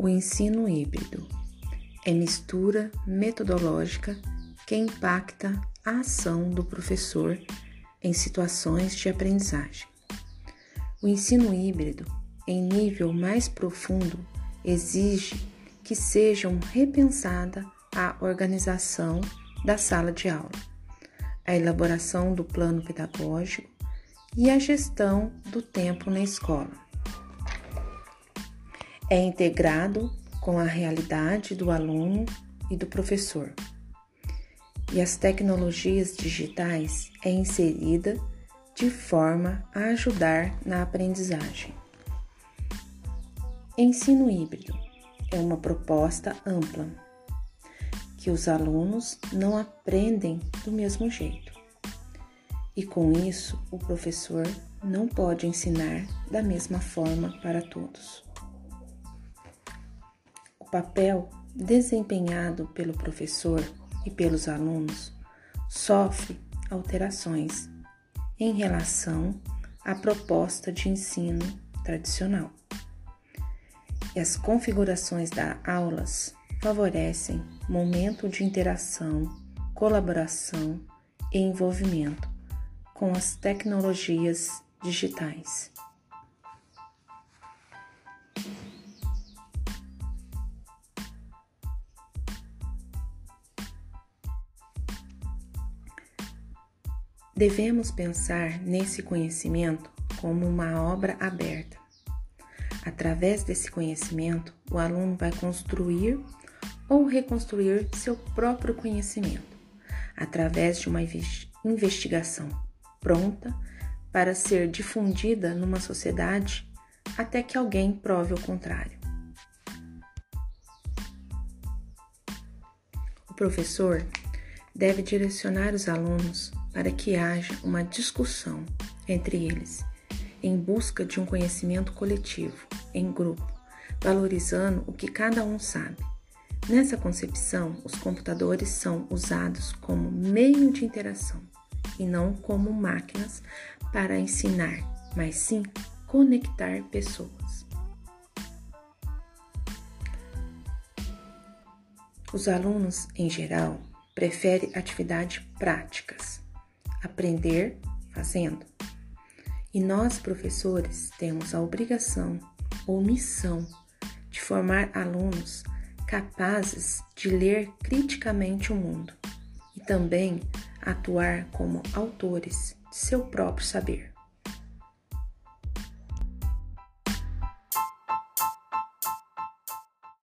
O ensino híbrido é mistura metodológica que impacta a ação do professor em situações de aprendizagem. O ensino híbrido, em nível mais profundo, exige que sejam repensada a organização da sala de aula, a elaboração do plano pedagógico e a gestão do tempo na escola é integrado com a realidade do aluno e do professor. E as tecnologias digitais é inserida de forma a ajudar na aprendizagem. Ensino híbrido é uma proposta ampla que os alunos não aprendem do mesmo jeito. E com isso, o professor não pode ensinar da mesma forma para todos papel desempenhado pelo professor e pelos alunos sofre alterações em relação à proposta de ensino tradicional. E as configurações das aulas favorecem momento de interação, colaboração e envolvimento com as tecnologias digitais. Devemos pensar nesse conhecimento como uma obra aberta. Através desse conhecimento, o aluno vai construir ou reconstruir seu próprio conhecimento, através de uma investigação pronta para ser difundida numa sociedade até que alguém prove o contrário. O professor deve direcionar os alunos para que haja uma discussão entre eles, em busca de um conhecimento coletivo, em grupo, valorizando o que cada um sabe. Nessa concepção, os computadores são usados como meio de interação e não como máquinas para ensinar, mas sim conectar pessoas. Os alunos, em geral, preferem atividades práticas aprender fazendo. E nós, professores, temos a obrigação ou missão de formar alunos capazes de ler criticamente o mundo e também atuar como autores de seu próprio saber.